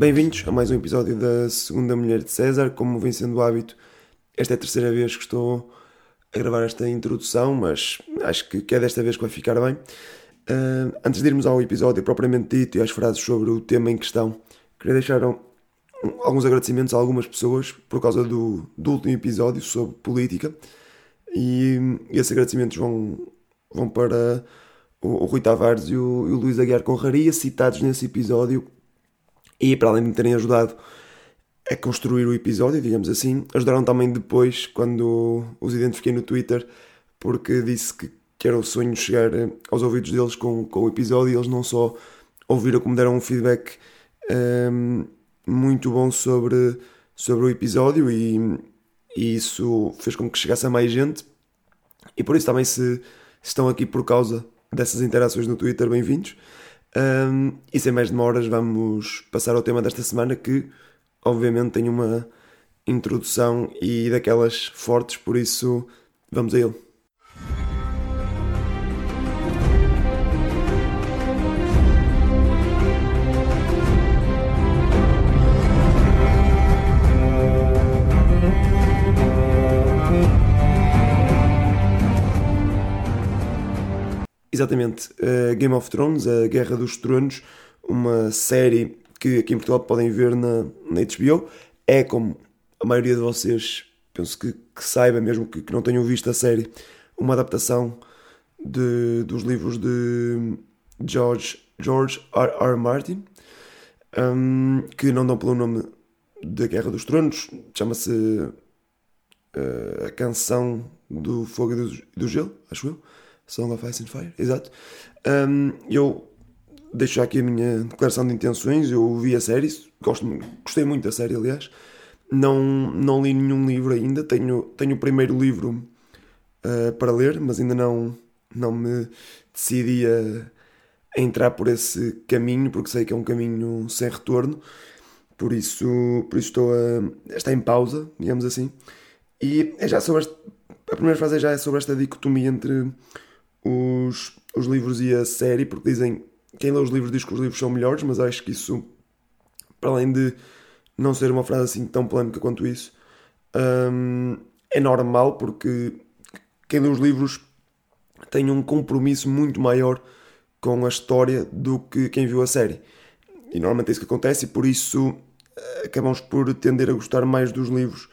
Bem-vindos a mais um episódio da Segunda Mulher de César. Como vem sendo o hábito, esta é a terceira vez que estou a gravar esta introdução, mas acho que é desta vez que vai ficar bem. Uh, antes de irmos ao episódio propriamente dito e às frases sobre o tema em questão, queria deixar um, alguns agradecimentos a algumas pessoas por causa do, do último episódio sobre política. E, esses agradecimentos vão, vão para o, o Rui Tavares e o, e o Luís Aguiar Conraria, citados nesse episódio, e para além de me terem ajudado a construir o episódio, digamos assim, ajudaram também depois, quando os identifiquei no Twitter, porque disse que, que era o sonho chegar aos ouvidos deles com, com o episódio e eles não só ouviram como deram um feedback um, muito bom sobre, sobre o episódio e, e isso fez com que chegasse a mais gente. E por isso também se, se estão aqui por causa dessas interações no Twitter, bem-vindos. Um, e sem mais demoras, vamos passar ao tema desta semana que, obviamente, tem uma introdução e daquelas fortes, por isso vamos a ele. Exatamente, uh, Game of Thrones, a Guerra dos Tronos, uma série que aqui em Portugal podem ver na, na HBO. É como a maioria de vocês, penso que, que saiba, mesmo que, que, não tenham visto a série, uma adaptação de, dos livros de George, George R. R. Martin, um, que não dão pelo nome da Guerra dos Tronos, chama-se uh, A Canção do Fogo e do, do Gelo, acho eu. Song of Ice and Fire, exato. Um, eu deixo já aqui a minha declaração de intenções. Eu vi a série, gosto, gostei muito da série, aliás. Não, não li nenhum livro ainda. Tenho, tenho o primeiro livro uh, para ler, mas ainda não, não me decidi a, a, entrar por esse caminho, porque sei que é um caminho sem retorno. Por isso, por isso estou a, estar em pausa, digamos assim. E é já sobre a primeira frase é já é sobre esta dicotomia entre os, os livros e a série, porque dizem quem lê os livros diz que os livros são melhores, mas acho que isso, para além de não ser uma frase assim tão polémica quanto isso, hum, é normal porque quem lê os livros tem um compromisso muito maior com a história do que quem viu a série. E normalmente é isso que acontece, e por isso eh, acabamos por tender a gostar mais dos livros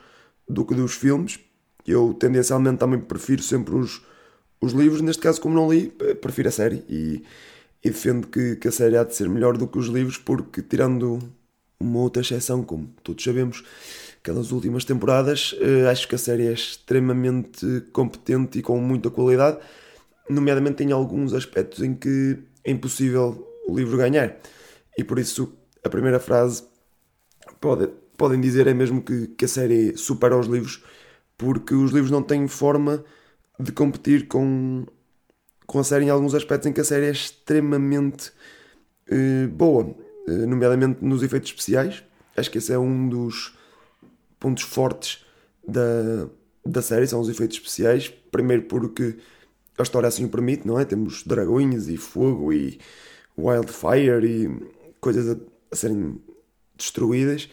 do que dos filmes. Eu tendencialmente também prefiro sempre os os livros, neste caso, como não li, eh, prefiro a série e, e defendo que, que, a série há de ser melhor do que os livros, porque, tirando uma outra exceção, como todos sabemos, aquelas últimas temporadas, eh, acho que a série é extremamente competente e com muita qualidade, nomeadamente em alguns aspectos em que é impossível o livro ganhar. E por isso, a primeira frase pode, podem dizer é mesmo que, que a série supera os livros, porque os livros não têm forma de competir com, com a série em alguns aspectos em que a série é extremamente uh, boa, uh, nomeadamente nos efeitos especiais. Acho que esse é um dos pontos fortes da, da série, são os efeitos especiais. Primeiro porque a história assim o permite, não é? Temos dragões e fogo e wildfire e coisas a, a serem destruídas,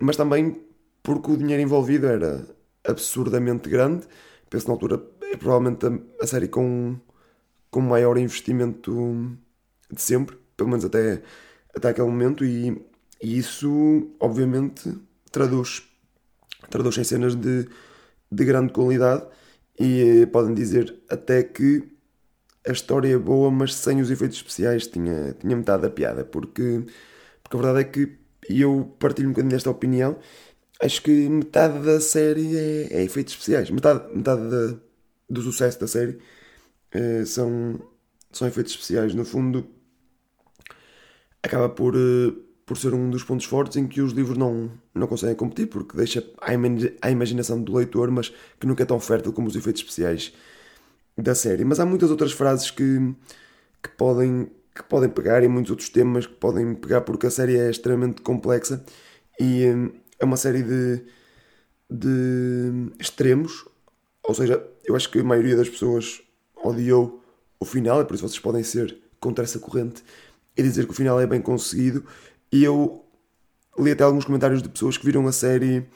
mas também porque o dinheiro envolvido era absurdamente grande penso na altura, é provavelmente a, a série com, com maior investimento de sempre, pelo menos até, até aquele momento, e, e isso obviamente traduz, traduz em cenas de, de grande qualidade e eh, podem dizer até que a história é boa, mas sem os efeitos especiais tinha, tinha metade da piada, porque, porque a verdade é que eu partilho um bocadinho desta opinião acho que metade da série é, é efeitos especiais. Metade, metade da, do sucesso da série uh, são, são efeitos especiais. No fundo, acaba por, uh, por ser um dos pontos fortes em que os livros não, não conseguem competir, porque deixa a imaginação do leitor, mas que nunca é tão fértil como os efeitos especiais da série. Mas há muitas outras frases que, que, podem, que podem pegar e muitos outros temas que podem pegar, porque a série é extremamente complexa e. É uma série de, de extremos, ou seja, eu acho que a maioria das pessoas odiou o final, é por isso vocês podem ser contra essa corrente e dizer que o final é bem conseguido. E eu li até alguns comentários de pessoas que viram a série,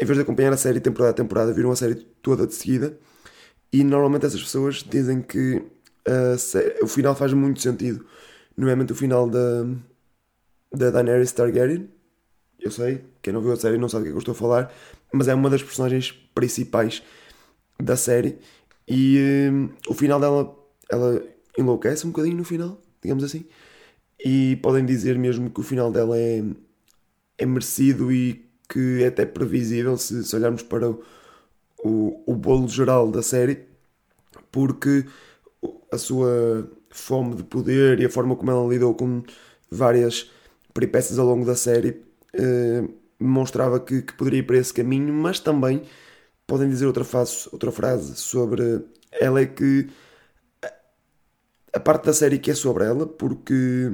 em vez de acompanhar a série temporada a temporada, viram a série toda de seguida. E normalmente essas pessoas dizem que série, o final faz muito sentido. Nomeadamente o final da, da Daenerys Targaryen. Eu sei, quem não viu a série não sabe o que é que eu estou a falar, mas é uma das personagens principais da série. E um, o final dela, ela enlouquece um bocadinho no final, digamos assim. E podem dizer mesmo que o final dela é, é merecido e que é até previsível se, se olharmos para o, o, o bolo geral da série, porque a sua fome de poder e a forma como ela lidou com várias peripécias ao longo da série eh, mostrava que, que, poderia ir para esse caminho, mas também podem dizer outra, outra frase sobre ela é que a parte da série que é sobre ela, porque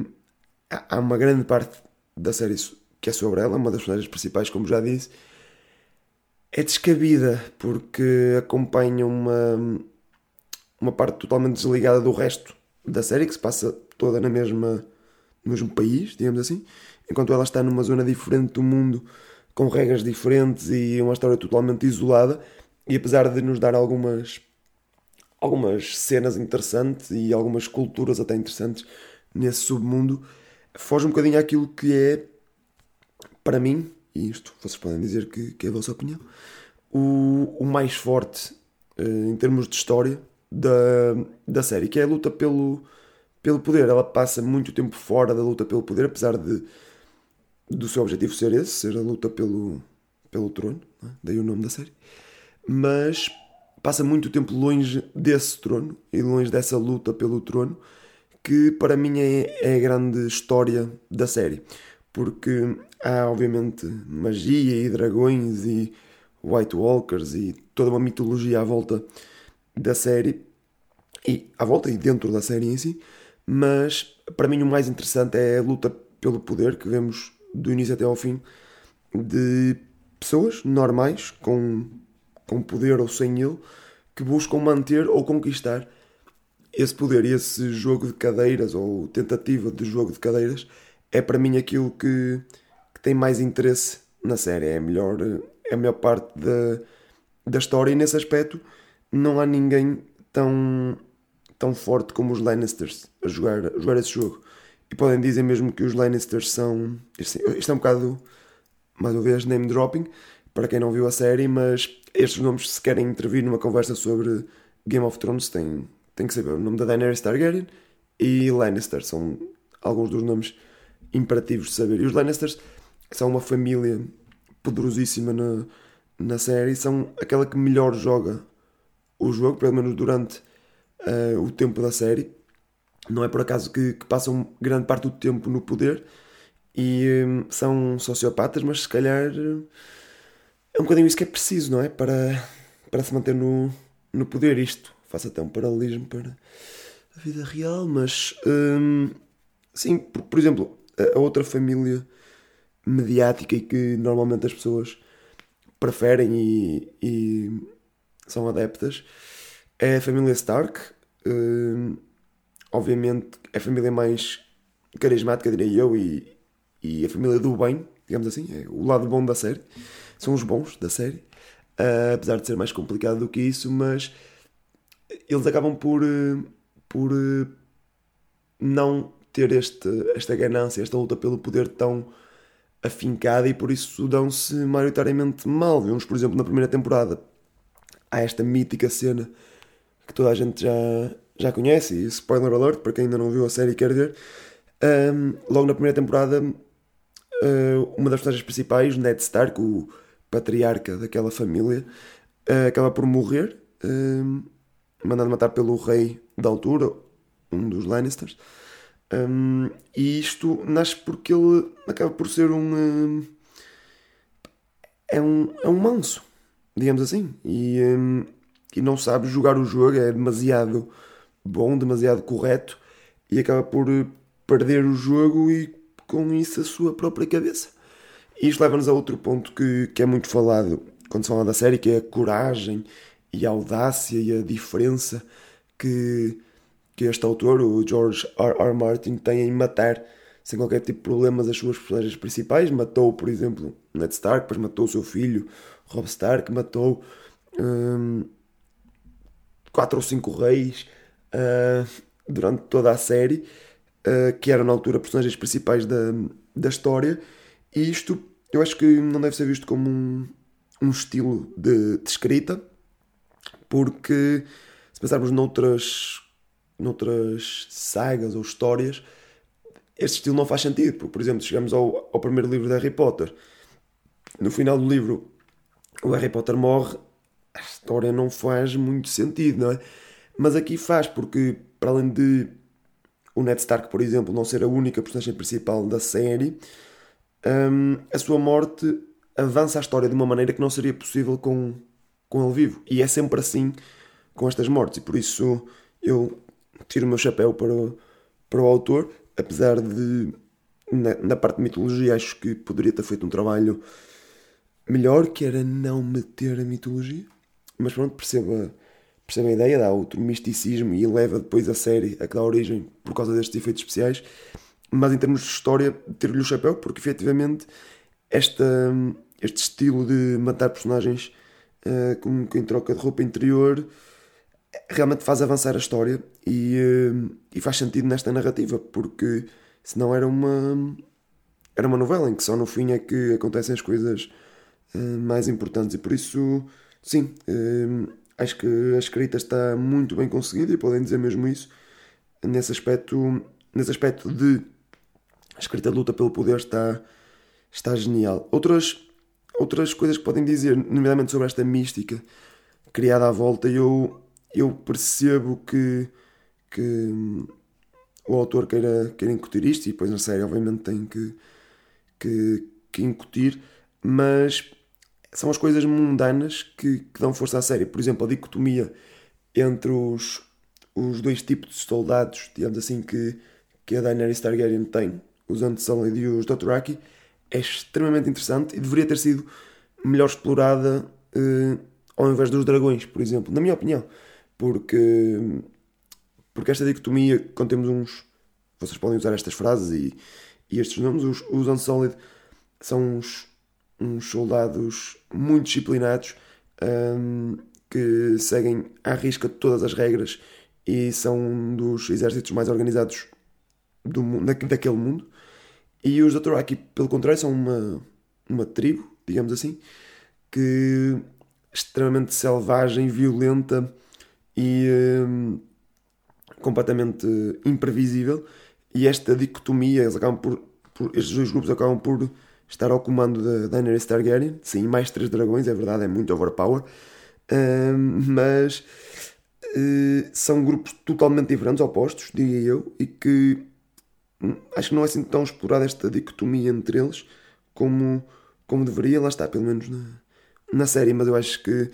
há uma grande parte da série que é sobre ela, uma das personagens principais, como já disse, é descabida, porque acompanha uma, uma parte totalmente desligada do resto da série, que se passa toda na mesma, no mesmo país, digamos assim, enquanto ela está numa zona diferente do mundo, com regras diferentes e uma história totalmente isolada. E apesar de nos dar algumas algumas cenas interessantes e algumas culturas até interessantes nesse submundo, foge um bocadinho àquilo que é, para mim, e isto vocês podem dizer que, que é a vossa opinião, o, o mais forte uh, em termos de história da, da série, que é a luta pelo, pelo poder. Ela passa muito tempo fora da luta pelo poder, apesar de do seu objetivo ser esse, ser a luta pelo, pelo trono, é? daí o nome da série. Mas passa muito tempo longe desse trono e longe dessa luta pelo trono, que para mim é, é a grande história da série. Porque há, obviamente, magia e dragões e White Walkers e toda uma mitologia à volta da série e à volta e dentro da série em si, mas para mim o mais interessante é a luta pelo poder que vemos do início até ao fim de pessoas normais com, com poder ou sem ele que buscam manter ou conquistar esse poder, esse jogo de cadeiras ou tentativa de jogo de cadeiras é para mim aquilo que, que tem mais interesse na série, é a melhor, é a melhor parte da, da história. E nesse aspecto não há ninguém tão, tão forte como os Lannisters a jogar, a jogar esse jogo. E podem dizer mesmo que os Lannisters são. Isto, é um bocado, mais uma vez, name dropping, para quem não viu a série, mas estes nomes, se querem intervir numa conversa sobre Game of Thrones, têm, têm que saber o nome da Daenerys Targaryen e Lannister. São alguns dos nomes imperativos de saber. E os Lannisters são uma família poderosíssima na, na série, são aquela que melhor joga o jogo, pelo menos durante uh, o tempo da série. Não é por acaso que, que passam grande parte do tempo no poder e um, são sociopatas, mas se calhar é um bocadinho isso que é preciso, não é? Para, para se manter no, no poder. Isto faça até um paralelismo para a vida real, mas um, sim, por, por exemplo, a, outra família mediática e que normalmente as pessoas preferem e, e são adeptas é a família Stark. Uh, obviamente a família mais carismática, diria eu, e, e a família do bem, digamos assim, é o lado bom da série. São os bons da série. Uh, apesar de ser mais complicado do que isso, mas eles acabam por, por não ter este, esta ganância, esta luta pelo poder tão afincada e por isso dão-se maioritariamente mal. Vemos, por exemplo, na primeira temporada, há esta mítica cena que toda a gente já, já conhece, e spoiler alert para quem ainda não viu a série e quer ver. Um, logo na primeira temporada, uh, uma das personagens principais, Ned Stark, o patriarca daquela família, uh, acaba por morrer, uh, mandado matar pelo rei da altura, um dos Lannisters. Um, e isto nasce porque ele acaba por ser um. é um, é um manso, digamos assim. E, um, e não sabe jogar o jogo, é demasiado bom, demasiado correto e acaba por eh, perder o jogo e com isso a sua própria cabeça. E isto leva-nos a outro ponto que, que é muito falado quando se fala da série, que é a coragem e a audácia e a diferença que, que este autor, o George R. R. Martin, tem em matar sem qualquer tipo de problemas as suas personagens principais. Matou, por exemplo, Ned Stark, depois matou o seu filho, Rob Stark, matou hum, quatro ou cinco reis uh, durante toda a série, uh, que eram na altura personagens principais da, da história. E isto eu acho que não deve ser visto como um, um estilo de, de escrita, porque se pensarmos noutras, noutras sagas ou histórias, este estilo não faz sentido, porque, por exemplo, chegamos ao, ao primeiro livro de Harry Potter. No final do livro, o Harry Potter morre, a história não faz muito sentido, não é? Mas aqui faz, porque para além de o Ned Stark, por exemplo, não ser a única personagem principal da série, hum, a sua morte avança a história de uma maneira que não seria possível com, com ele vivo. E é sempre assim com estas mortes, e por isso eu tiro o meu chapéu para o, para o autor, apesar de na, na, parte de mitologia acho que poderia ter feito um trabalho melhor, que era não meter a mitologia. Mas pronto, perceba, perceba a ideia, dá outro misticismo e leva depois a série a que dá origem por causa destes efeitos especiais. Mas em termos de história, tiro-lhe o chapéu, porque efetivamente esta, este estilo de matar personagens uh, com, em troca de roupa interior realmente faz avançar a história e, uh, e faz sentido nesta narrativa, porque senão era uma, era uma novela em que só no fim é que acontecem as coisas uh, mais importantes e por isso, sim, acho que a escrita está muito bem conseguida e podem dizer mesmo isso nesse aspecto, nesse aspecto de a escrita de luta pelo poder está, está genial. Outras outras coisas que podem dizer, nomeadamente sobre esta mística criada à volta, eu, eu percebo que, que o autor queira, queira incutir isto, e depois na série, obviamente, tem que, que, que incutir, mas são as coisas mundanas que, que dão força à série. Por exemplo, a dicotomia entre os, os dois tipos de soldados, digamos assim, que, que a Daenerys Targaryen tem, os Unsullied e os Dothraki, é extremamente interessante e deveria ter sido melhor explorada uh, ao invés dos dragões, por exemplo, na minha opinião. Porque, porque esta dicotomia, quando temos uns. Vocês podem usar estas frases e, e estes nomes, os, os Unsolid são uns, uns soldados muito disciplinados um, que seguem à risca todas as regras e são um dos exércitos mais organizados do, daquele mundo. E os Dothraki, pelo contrário, são uma, uma tribo, digamos assim, que extremamente selvagem, violenta e hum, completamente imprevisível. E esta dicotomia, eles acabam por, por, estes dois grupos acabam por estar ao comando da Daenerys Targaryen. Sim, mais três dragões, é verdade, é muito overpower. Hum, mas uh, são grupos totalmente diferentes, opostos, diria eu, e que acho que não é assim tão explorada esta dicotomia entre eles como, como deveria. Lá está, pelo menos na, na série, mas eu acho que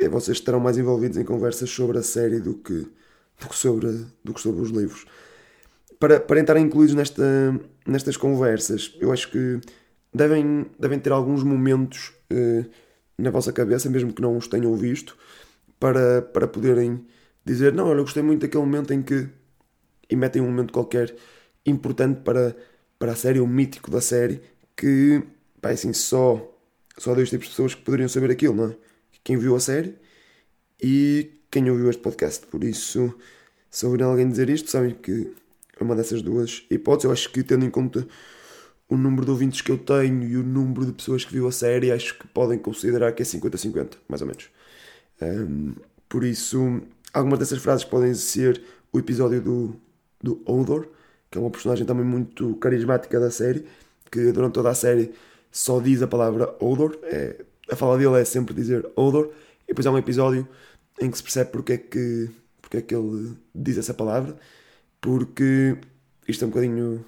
é, vocês estarão mais envolvidos em conversas sobre a série do que, do que, sobre, do que sobre os livros. Para, para estarem incluídos nesta, nestas conversas, eu acho que devem, devem ter alguns momentos eh, na vossa cabeça, mesmo que não os tenham visto, para, para poderem dizer: Não, olha, eu gostei muito daquele momento em que. e metem um momento qualquer importante para, para a série, o mítico da série, que, pá, assim, só, só dois tipos de pessoas que poderiam saber aquilo, não é? Quem viu a série e quem ouviu este podcast. Por isso, se ouvirem alguém dizer isto, sabem que é uma dessas duas hipóteses. Eu acho que, tendo em conta o número de ouvintes que eu tenho e o número de pessoas que viu a série, acho que podem considerar que é 50-50, mais ou menos. Um, por isso, algumas dessas frases podem ser o episódio do, do Odor, que é uma personagem também muito carismática da série, que durante toda a série só diz a palavra odor, é, a fala dele é sempre dizer odor, e depois há um episódio em que se percebe porque é que, porque é que ele diz essa palavra, porque isto é um bocadinho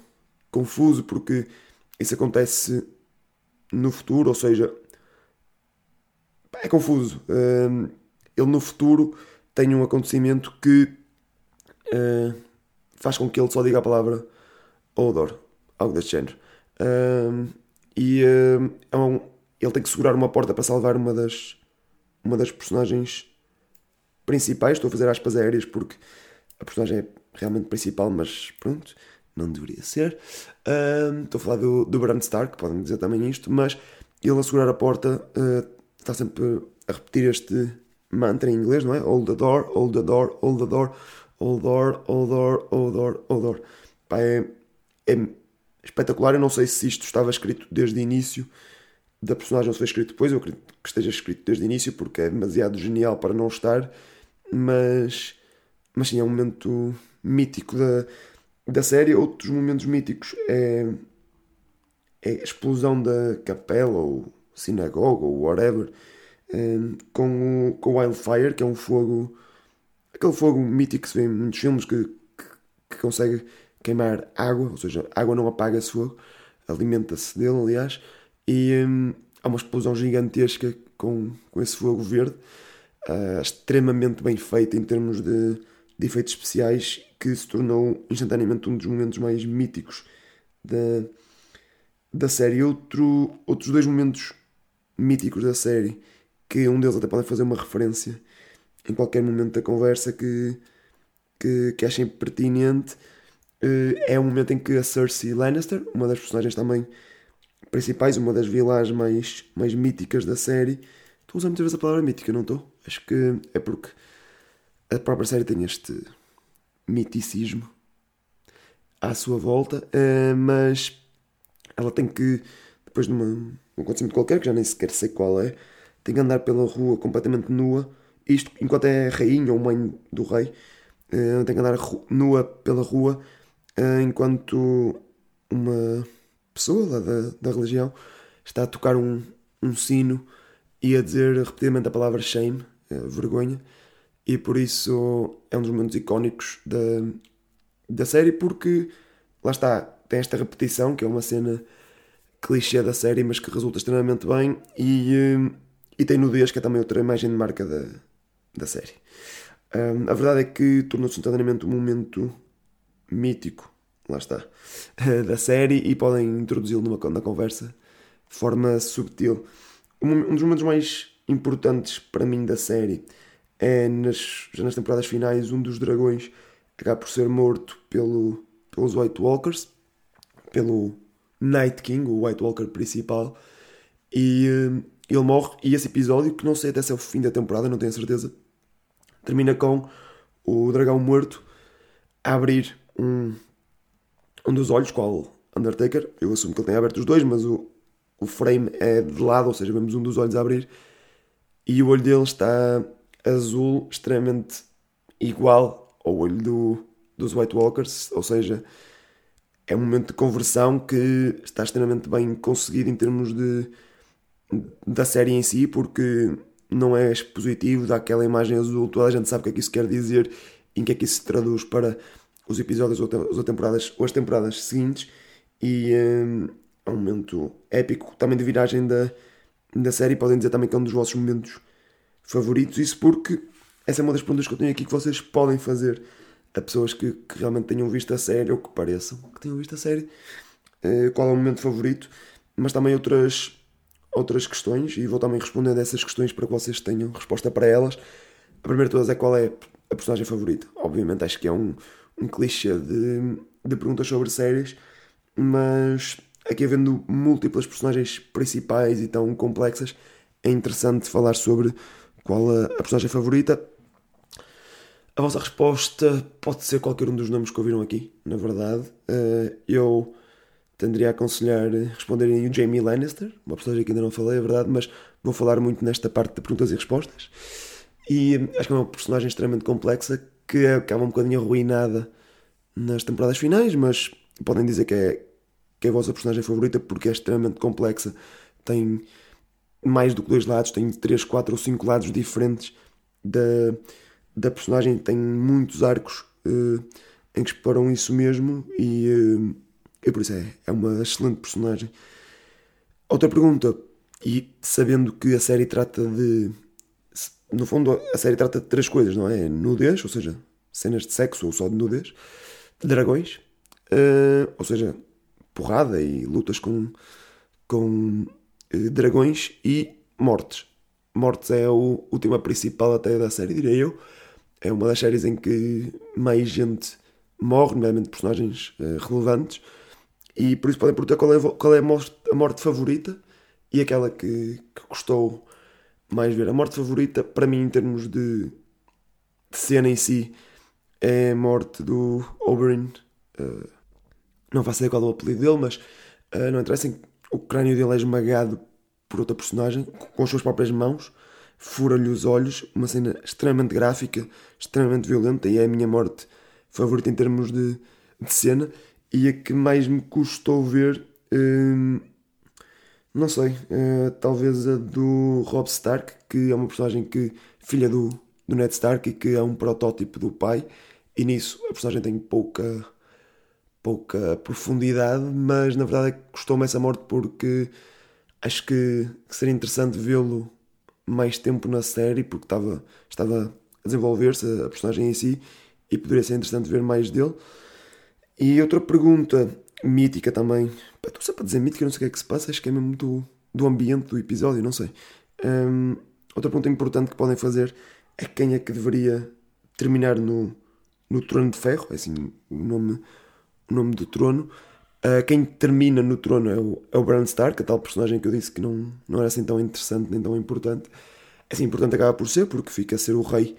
confuso, porque isso acontece no futuro, ou seja, é confuso. Um, ele no futuro tem um acontecimento que uh, faz com que ele só diga a palavra odor, algo deste género. Um, e é um, ele tem que segurar uma porta para salvar uma das, uma das personagens principais. Estou a fazer aspas aéreas porque a personagem é realmente principal, mas pronto. Não deveria ser. Estou a falar do, do Bran Stark, podem dizer também isto, mas ele a segurar a porta uh, está sempre a repetir este mantra em inglês, não é? Hold the door, hold the door, hold the door, hold door, hold door, hold door, hold door. Pá, é, é espetacular. Eu não sei se isto estava escrito desde o início da personagem ou se foi escrito depois. Eu acredito que esteja escrito desde o início porque é demasiado genial para não estar, mas, mas sim, é um momento mítico da, da série. Outros momentos míticos é, é a explosão da capela ou sinagoga ou whatever com, o, com o Wildfire, que é um fogo, aquele fogo mítico que se vê em muitos filmes que, que, que consegue queimar água, ou seja, água não apaga esse fogo, alimenta-se dele, aliás, e um, há uma explosão gigantesca com, com esse fogo verde, uh, extremamente bem feita em termos de, de efeitos especiais, que se tornou instantaneamente um dos momentos mais míticos da, da série. Outro, outros dois momentos míticos da série que um deles até podem fazer uma referência em qualquer momento da conversa que, que, que achem pertinente. Uh, é o momento em que a Cersei Lannister, uma das personagens também principais, uma das vilãs mais, mais míticas da série. Estou a usar muitas vezes a palavra mítica, não estou? Acho que é porque a própria série tem este miticismo à sua volta, uh, mas ela tem que, depois de uma, um acontecimento qualquer, que já nem sequer sei qual é, tem que andar pela rua completamente nua, isto enquanto é rainha ou mãe do rei, uh, tem que andar nua pela rua uh, enquanto uma pessoa da, da religião está a tocar um, um sino e a dizer repetidamente a palavra shame, vergonha, e por isso é um dos momentos icónicos da, da série, porque lá está, tem esta repetição que é uma cena clichê da série, mas que resulta extremamente bem e e tem nudez, que é também outra imagem de marca da, da série. Um, a verdade é que tornou-se instantaneamente um momento mítico, lá está, da série e podem introduzi-lo numa na conversa de forma subtil. Um, um, dos momentos mais importantes para mim da série é nas, já nas temporadas finais um dos dragões acaba por ser morto pelo, pelos White Walkers, pelo Night King, o White Walker principal, e ele morre e esse episódio, que não sei até se é o fim da temporada, não tenho certeza, termina com o dragão morto a abrir um, um dos olhos, qual Undertaker. Eu assumo que ele tem aberto os dois, mas o, o frame é de lado, ou seja, vemos um dos olhos a abrir e o olho dele está azul, extremamente igual ao olho do, dos White Walkers, ou seja, é um momento de conversão que está extremamente bem conseguido em termos de da série em si, porque não é expositivo, dá aquela imagem azul, toda a gente sabe o que é que isso quer dizer, em que é que isso se traduz para os episódios ou, as temporadas, ou as temporadas seguintes, e hum, é um momento épico também de viragem da, da série. Podem dizer também que é um dos vossos momentos favoritos, isso porque essa é uma das perguntas que eu tenho aqui que vocês podem fazer a pessoas que, que realmente tenham visto a série ou que pareçam que tenham visto a série. Uh, qual é o momento favorito? Mas também outras outras questões e vou também responder dessas questões para que vocês tenham resposta para elas. A primeira de todas é qual é a personagem favorita. Obviamente acho que é um, um clichê de, de perguntas sobre séries, mas aqui havendo múltiplas personagens principais e tão complexas, é interessante falar sobre qual a, a personagem favorita. A vossa resposta pode ser qualquer um dos nomes que ouviram aqui, na verdade. Uh, eu tenderia a aconselhar responderem o Jamie Lannister, uma personagem que ainda não falei, é verdade, mas vou falar muito nesta parte de perguntas e respostas. E acho que é uma personagem extremamente complexa que acaba um bocadinho arruinada nas temporadas finais, mas podem dizer que é, que é a vossa personagem favorita porque é extremamente complexa. Tem mais do que dois lados, tem três, quatro ou cinco lados diferentes da, da personagem, tem muitos arcos uh, em que exploram isso mesmo e. Uh, e por isso é, é uma excelente personagem. Outra pergunta, e sabendo que a série trata de. No fundo, a série trata de três coisas, não é? Nudez, ou seja, cenas de sexo ou só de nudez, dragões, uh, ou seja, porrada e lutas com, com dragões e mortes. Mortes é o, o tema principal até da série, diria eu. É uma das séries em que mais gente morre, nomeadamente personagens uh, relevantes, e por isso podem perguntar qual é, qual é a morte favorita e aquela que, que custou mais ver. A morte favorita, para mim, em termos de, de cena em si, é a morte do Oberyn. Uh, não faço ideia qual é o apelido dele, mas uh, não interessa. O crânio dele é esmagado por outra personagem com as suas próprias mãos, fura-lhe os olhos. Uma cena extremamente gráfica, extremamente violenta, e é a minha morte favorita em termos de, de cena. E a que mais me custou ver. Uh, não sei, uh, talvez a do Rob Stark, que é uma personagem que, filha do, do Ned Stark e que é um protótipo do pai, e nisso a personagem tem pouca, pouca profundidade, mas na verdade é custou-me essa morte porque acho que, que seria interessante vê-lo mais tempo na série, porque estava, estava a desenvolver-se a personagem em si, e poderia ser interessante ver mais dele. E outra pergunta mítica também. Estou sempre a dizer mítica, não sei o que é que se passa, acho que é mesmo do, do ambiente do episódio, não sei. Um, outra pergunta importante que podem fazer é quem é que deveria terminar no, no Trono de Ferro, é assim o nome, o nome do trono. Uh, quem termina no trono é o, é o Bran Stark, a tal personagem que eu disse que não, não era assim tão interessante nem tão importante. É assim, importante acaba por ser, porque fica a ser o rei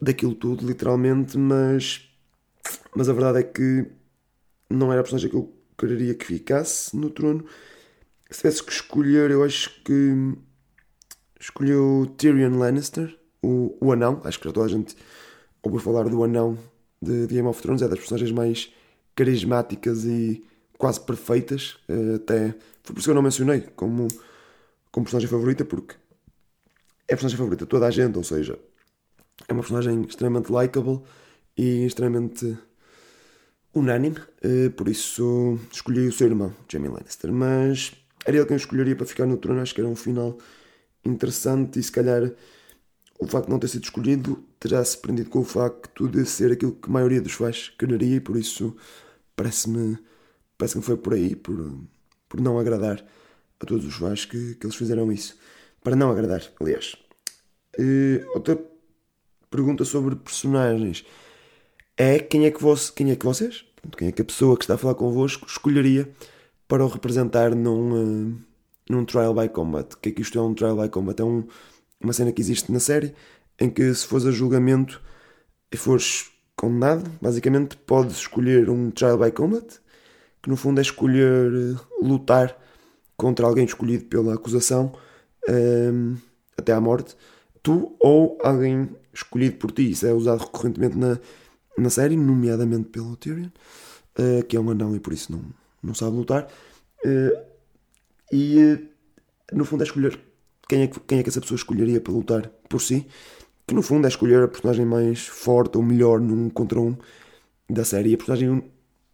daquilo tudo, literalmente, mas, mas a verdade é que não era a personagem que eu quereria que ficasse no trono. Se tivesse que escolher, eu acho que escolheu Tyrion Lannister, o, o anão. Acho que já toda a gente ouviu falar do anão de Game of Thrones. É das personagens mais carismáticas e quase perfeitas. Eh, até foi por isso que eu não mencionei como, como personagem favorita, porque é a personagem favorita de toda a gente. Ou seja, é uma personagem extremamente likable e extremamente unânime, uh, por isso escolhi o seu irmão, Jamie Lannister. Mas era ele quem eu escolheria para ficar no trono, acho que era um final interessante e se calhar o facto de não ter sido escolhido terá-se prendido com o facto de ser aquilo que a maioria dos fãs quereria e por isso parece-me parece que foi por aí, por, por não agradar a todos os fãs que, que eles fizeram isso. Para não agradar, aliás. Uh, outra pergunta sobre personagens é quem é que, você, quem é que vocês, quem é que a pessoa que está a falar convosco escolheria para o representar num, uh, num Trial by Combat. O que é que isto é um Trial by Combat? É um, uma cena que existe na série em que se fores a julgamento e fores condenado, basicamente podes escolher um Trial by Combat, que no fundo é escolher uh, lutar contra alguém escolhido pela acusação uh, até à morte, tu ou alguém escolhido por ti. Isso é usado recorrentemente na, na série, nomeadamente pelo Tyrion, uh, que é um anão e por isso não, não sabe lutar. Uh, e uh, no fundo é escolher quem é, que, quem é que essa pessoa escolheria para lutar por si, que no fundo é escolher a personagem mais forte ou melhor num contra um da série. E a personagem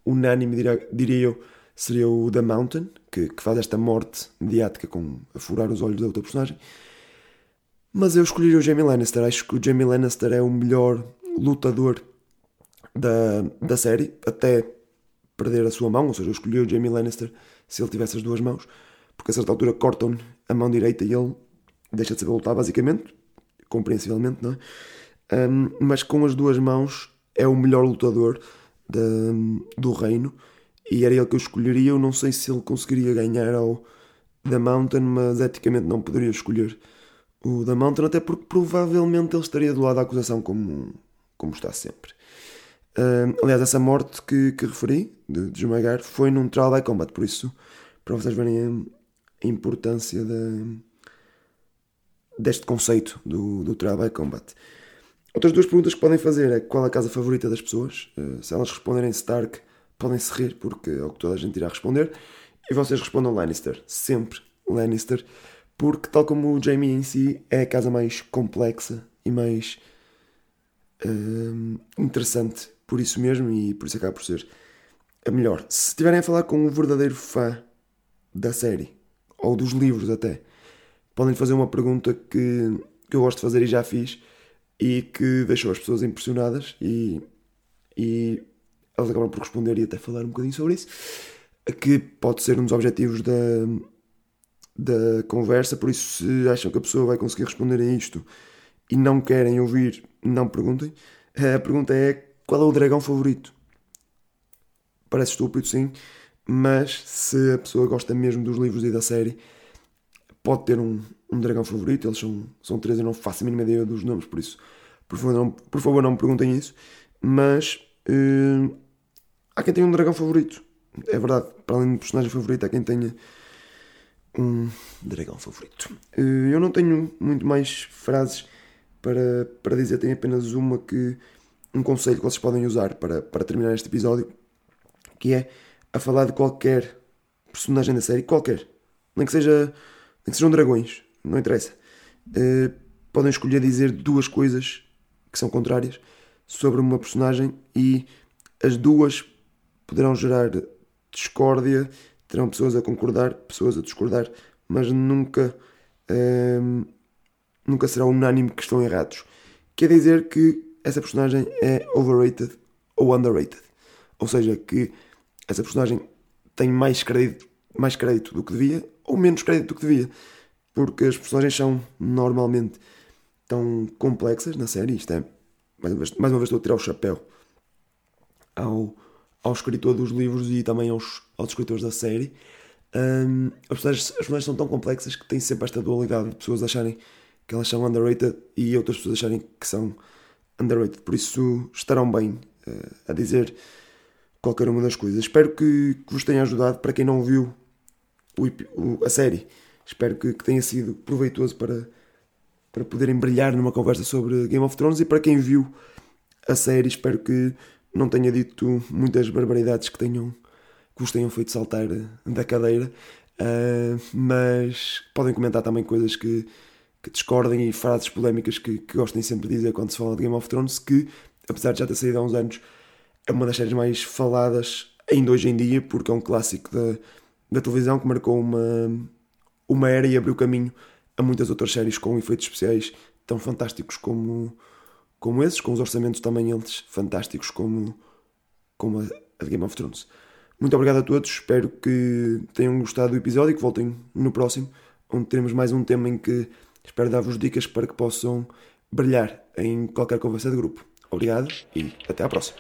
unânime, diria, diria eu, seria o The Mountain, que, que faz esta morte mediática com a furar os olhos da outra personagem. Mas eu escolheria o Jamie Lannister. Acho que o Jamie Lannister é o melhor lutador da, da série, até perder a sua mão, ou seja, eu escolhi o Jamie Lannister se ele tivesse as duas mãos, porque a certa altura cortam-lhe a mão direita e ele deixa de saber lutar, basicamente, compreensivelmente, não é? Um, mas com as duas mãos é o melhor lutador do reino e era ele que eu escolheria. Eu não sei se ele conseguiria ganhar ao The Mountain, mas eticamente não poderia escolher o The Mountain, até porque provavelmente ele estaria do lado da acusação, como, como está sempre. Uh, aliás, essa morte que, que referi, de, de esmagar, foi num trial by combat, por isso, para vocês verem a, a importância de, deste conceito do, do trial by combat. Outras duas perguntas que podem fazer é qual a casa favorita das pessoas. Uh, se elas responderem Stark, podem se rir, porque é o que toda a gente irá responder. E vocês respondam Lannister, sempre Lannister, porque, tal como o Jamie em si, é a casa mais complexa e mais uh, interessante por isso mesmo e por isso acaba por ser a melhor. Se estiverem a falar com um verdadeiro fã da série, ou dos livros até, podem fazer uma pergunta que, que eu gosto de fazer e já fiz e que deixou as pessoas impressionadas e, e elas acabam por responder e até falar um bocadinho sobre isso, que pode ser um dos objetivos da, da conversa, por isso se acham que a pessoa vai conseguir responder a isto e não querem ouvir, não perguntem. A pergunta é qual é o dragão favorito parece estúpido, sim, mas se a pessoa gosta mesmo dos livros e da série, pode ter um, um dragão favorito. Eles são, são três, eu não faço a mínima ideia dos nomes, por isso, por favor, não, por favor, não me perguntem isso. Mas uh, há quem tenha um dragão favorito. É verdade, para além do personagem favorito, há quem tenha um dragão favorito. Uh, eu não tenho muito mais frases para, para dizer, tenho apenas uma que. um conselho que vocês podem usar para, para terminar este episódio, que é a falar de qualquer personagem da série, qualquer, nem que seja nem que sejam dragões, não interessa. Uh, podem escolher dizer duas coisas que são contrárias sobre uma personagem e as duas poderão gerar discórdia, terão pessoas a concordar, pessoas a discordar, mas nunca, uh, nunca será unânime que estão errados. Quer dizer que essa personagem é overrated ou underrated. Ou seja, que essa personagem tem mais crédito, mais crédito do que devia ou menos crédito do que devia. Porque as personagens são normalmente tão complexas na série. Isto é, mais uma vez, mais uma vez estou a tirar o chapéu ao, ao escritor dos livros e também aos, aos escritores da série. Um, as, personagens, as personagens são tão complexas que têm sempre esta dualidade de pessoas acharem que elas são underrated e outras pessoas acharem que são underrated. Por isso estarão bem uh, a dizer qualquer uma das coisas. Espero que, que vos tenha ajudado. Para quem não viu o, o, a série. Espero que, que, tenha sido proveitoso para, para poderem brilhar numa conversa sobre Game of Thrones e para quem viu a série, espero que não tenha dito muitas barbaridades que tenham que vos tenham feito saltar da cadeira, uh, mas podem comentar também coisas que, que discordem e frases polémicas que, que gostem sempre de dizer quando se fala de Game of Thrones, que apesar de já ter saído há uns anos, é uma das séries mais faladas ainda hoje em dia, porque é um clássico da, da televisão que marcou uma, uma era e abriu caminho a muitas outras séries com efeitos especiais tão fantásticos como, como esses, com os orçamentos também eles fantásticos como, como a, a Game of Thrones. Muito obrigado a todos, espero que tenham gostado do episódio e que voltem no próximo, onde teremos mais um tema em que espero dar-vos dicas para que possam brilhar em qualquer conversa de grupo. Obrigado e até à próxima.